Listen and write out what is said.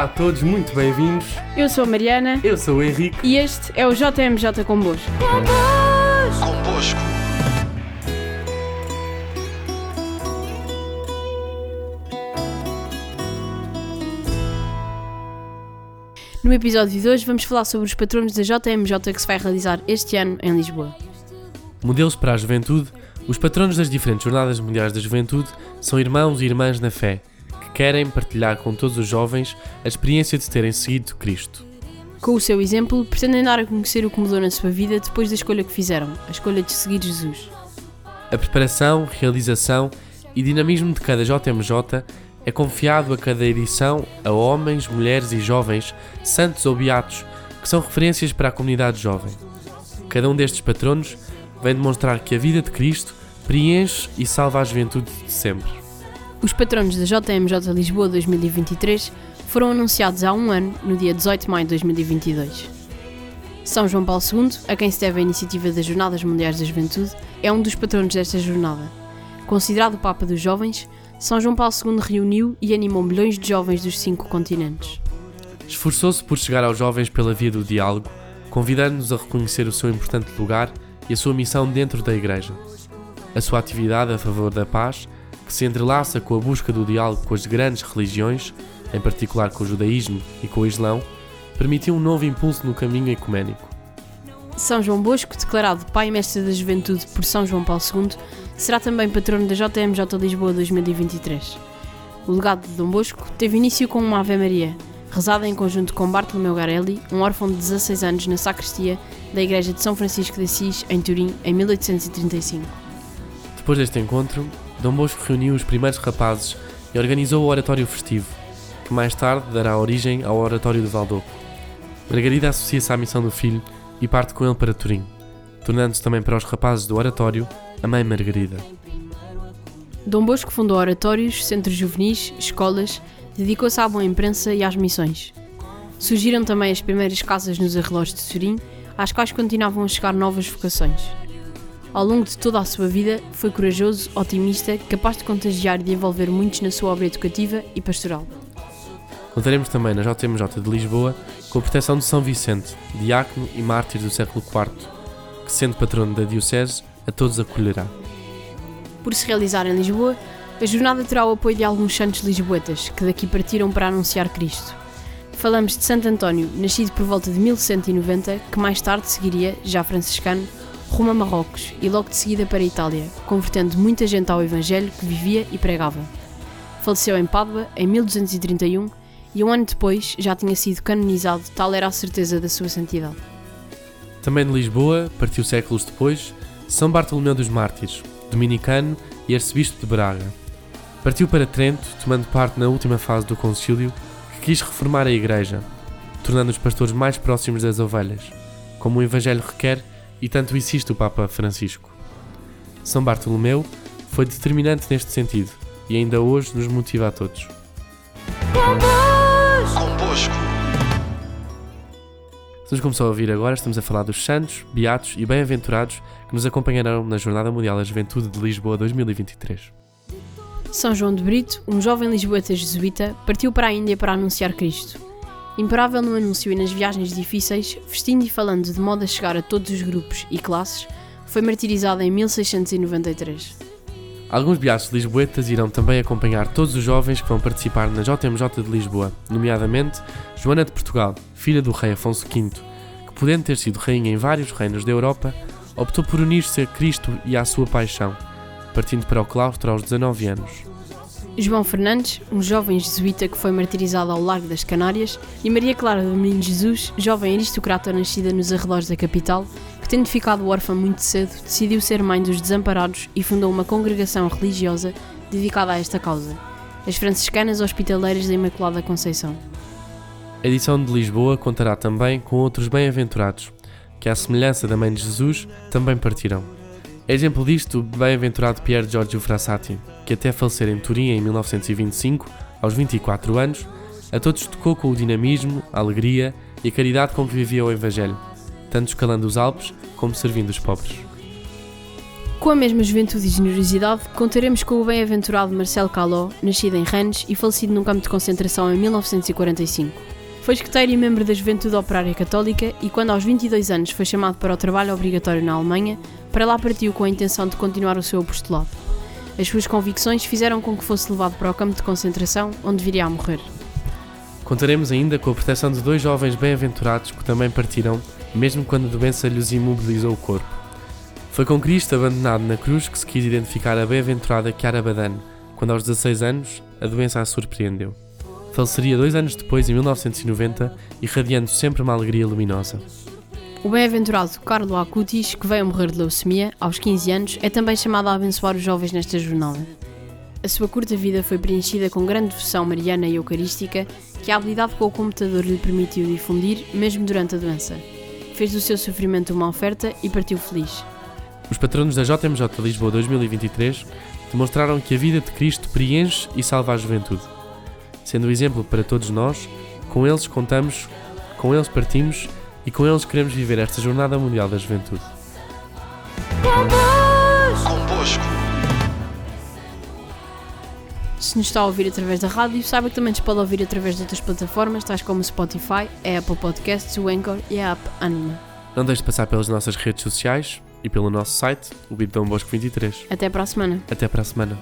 Olá a todos, muito bem-vindos. Eu sou a Mariana Eu sou o Henrique. e este é o JMJ Convosco. Convosco. No episódio de hoje vamos falar sobre os patronos da JMJ que se vai realizar este ano em Lisboa. Modelos para a juventude, os patronos das diferentes Jornadas Mundiais da Juventude são irmãos e irmãs na fé, que querem partilhar com todos os jovens a experiência de terem seguido Cristo. Com o seu exemplo, pretendem dar a conhecer o que mudou na sua vida depois da escolha que fizeram, a escolha de seguir Jesus. A preparação, realização e dinamismo de cada JMJ é confiado a cada edição a homens, mulheres e jovens, santos ou beatos, que são referências para a comunidade jovem. Cada um destes patronos vem demonstrar que a vida de Cristo preenche e salva a juventude de sempre. Os patronos da JMJ Lisboa 2023 foram anunciados há um ano, no dia 18 de maio de 2022. São João Paulo II, a quem se deve a iniciativa das Jornadas Mundiais da Juventude, é um dos patronos desta jornada. Considerado o Papa dos Jovens, São João Paulo II reuniu e animou milhões de jovens dos cinco continentes. Esforçou-se por chegar aos jovens pela via do diálogo, convidando-nos a reconhecer o seu importante lugar e a sua missão dentro da Igreja. A sua atividade a favor da paz, que se entrelaça com a busca do diálogo com as grandes religiões, em particular com o judaísmo e com o islão, permitiu um novo impulso no caminho ecuménico. São João Bosco, declarado Pai e Mestre da Juventude por São João Paulo II, será também patrono da JMJ Lisboa 2023. O legado de Dom Bosco teve início com uma Ave Maria, rezada em conjunto com Bartolomeu Garelli, um órfão de 16 anos na sacristia da Igreja de São Francisco de Assis, em Turim, em 1835. Depois deste encontro, Dom Bosco reuniu os primeiros rapazes e organizou o Oratório Festivo, que mais tarde dará origem ao Oratório de Valdoco. Margarida associa-se à missão do filho e parte com ele para Turim, tornando-se também para os rapazes do Oratório a Mãe Margarida. Dom Bosco fundou oratórios, centros juvenis, escolas, dedicou-se à boa imprensa e às missões. Surgiram também as primeiras casas nos arredores de Turim, às quais continuavam a chegar novas vocações. Ao longo de toda a sua vida, foi corajoso, otimista, capaz de contagiar e de envolver muitos na sua obra educativa e pastoral. Contaremos também na JMJ de Lisboa com a proteção de São Vicente, diácono e mártir do século IV, que, sendo patrono da Diocese, a todos acolherá. Por se realizar em Lisboa, a jornada terá o apoio de alguns santos lisboetas, que daqui partiram para anunciar Cristo. Falamos de Santo António, nascido por volta de 1190, que mais tarde seguiria, já franciscano, rumo a Marrocos e logo de seguida para a Itália, convertendo muita gente ao Evangelho que vivia e pregava. Faleceu em Pádua em 1231 e um ano depois já tinha sido canonizado, tal era a certeza da sua santidade. Também de Lisboa, partiu séculos depois, São Bartolomeu dos Mártires, dominicano e arcebispo de Braga. Partiu para Trento, tomando parte na última fase do concílio, que quis reformar a Igreja, tornando os pastores mais próximos das ovelhas, como o Evangelho requer e tanto insiste o Papa Francisco. São Bartolomeu foi determinante neste sentido e ainda hoje nos motiva a todos. Convosco. Se nos começou a ouvir agora, estamos a falar dos santos, beatos e bem-aventurados que nos acompanharão na Jornada Mundial da Juventude de Lisboa 2023. São João de Brito, um jovem lisboeta jesuíta, partiu para a Índia para anunciar Cristo. Imparável no anúncio e nas viagens difíceis, vestindo e falando de modo a chegar a todos os grupos e classes, foi martirizado em 1693. Alguns beatos lisboetas irão também acompanhar todos os jovens que vão participar na JMJ de Lisboa, nomeadamente Joana de Portugal, filha do rei Afonso V, que podendo ter sido rainha em vários reinos da Europa, optou por unir-se a Cristo e à sua paixão, partindo para o claustro aos 19 anos. João Fernandes, um jovem jesuíta que foi martirizado ao largo das Canárias, e Maria Clara do Menino Jesus, jovem aristocrata nascida nos arredores da capital, que tendo ficado órfã muito cedo, decidiu ser mãe dos desamparados e fundou uma congregação religiosa dedicada a esta causa, as Franciscanas Hospitaleiras da Imaculada Conceição. A edição de Lisboa contará também com outros bem-aventurados, que, à semelhança da Mãe de Jesus, também partirão. Exemplo disto bem-aventurado Pier Giorgio Frassati, que até falecer em Turim em 1925, aos 24 anos, a todos tocou com o dinamismo, a alegria e a caridade com que vivia o Evangelho, tanto escalando os Alpes como servindo os pobres. Com a mesma juventude e generosidade, contaremos com o bem-aventurado Marcelo Caló, nascido em Rennes e falecido num campo de concentração em 1945. Foi escoteiro e membro da Juventude Operária Católica e, quando aos 22 anos foi chamado para o trabalho obrigatório na Alemanha, para lá partiu com a intenção de continuar o seu apostolado. As suas convicções fizeram com que fosse levado para o campo de concentração, onde viria a morrer. Contaremos ainda com a proteção de dois jovens bem-aventurados que também partiram, mesmo quando a doença lhes imobilizou o corpo. Foi com Cristo abandonado na cruz que se quis identificar a bem-aventurada Chiara Badan, quando aos 16 anos a doença a surpreendeu. Faleceria dois anos depois, em 1990, irradiando sempre uma alegria luminosa. O bem-aventurado Carlo Acutis, que veio a morrer de leucemia aos 15 anos, é também chamado a abençoar os jovens nesta jornada. A sua curta vida foi preenchida com grande devoção mariana e eucarística que a habilidade com o computador lhe permitiu difundir, mesmo durante a doença. Fez do seu sofrimento uma oferta e partiu feliz. Os patronos da JMJ Lisboa 2023 demonstraram que a vida de Cristo preenche e salva a juventude. Sendo um exemplo para todos nós, com eles contamos, com eles partimos e com eles queremos viver esta Jornada Mundial da Juventude. Convosco. Se nos está a ouvir através da rádio, saiba que também nos pode ouvir através de outras plataformas, tais como o Spotify, a Apple Podcasts, o Anchor e a app Anima. Não deixe de passar pelas nossas redes sociais e pelo nosso site, o Bidão Bosco 23. Até para a semana. Até para a semana.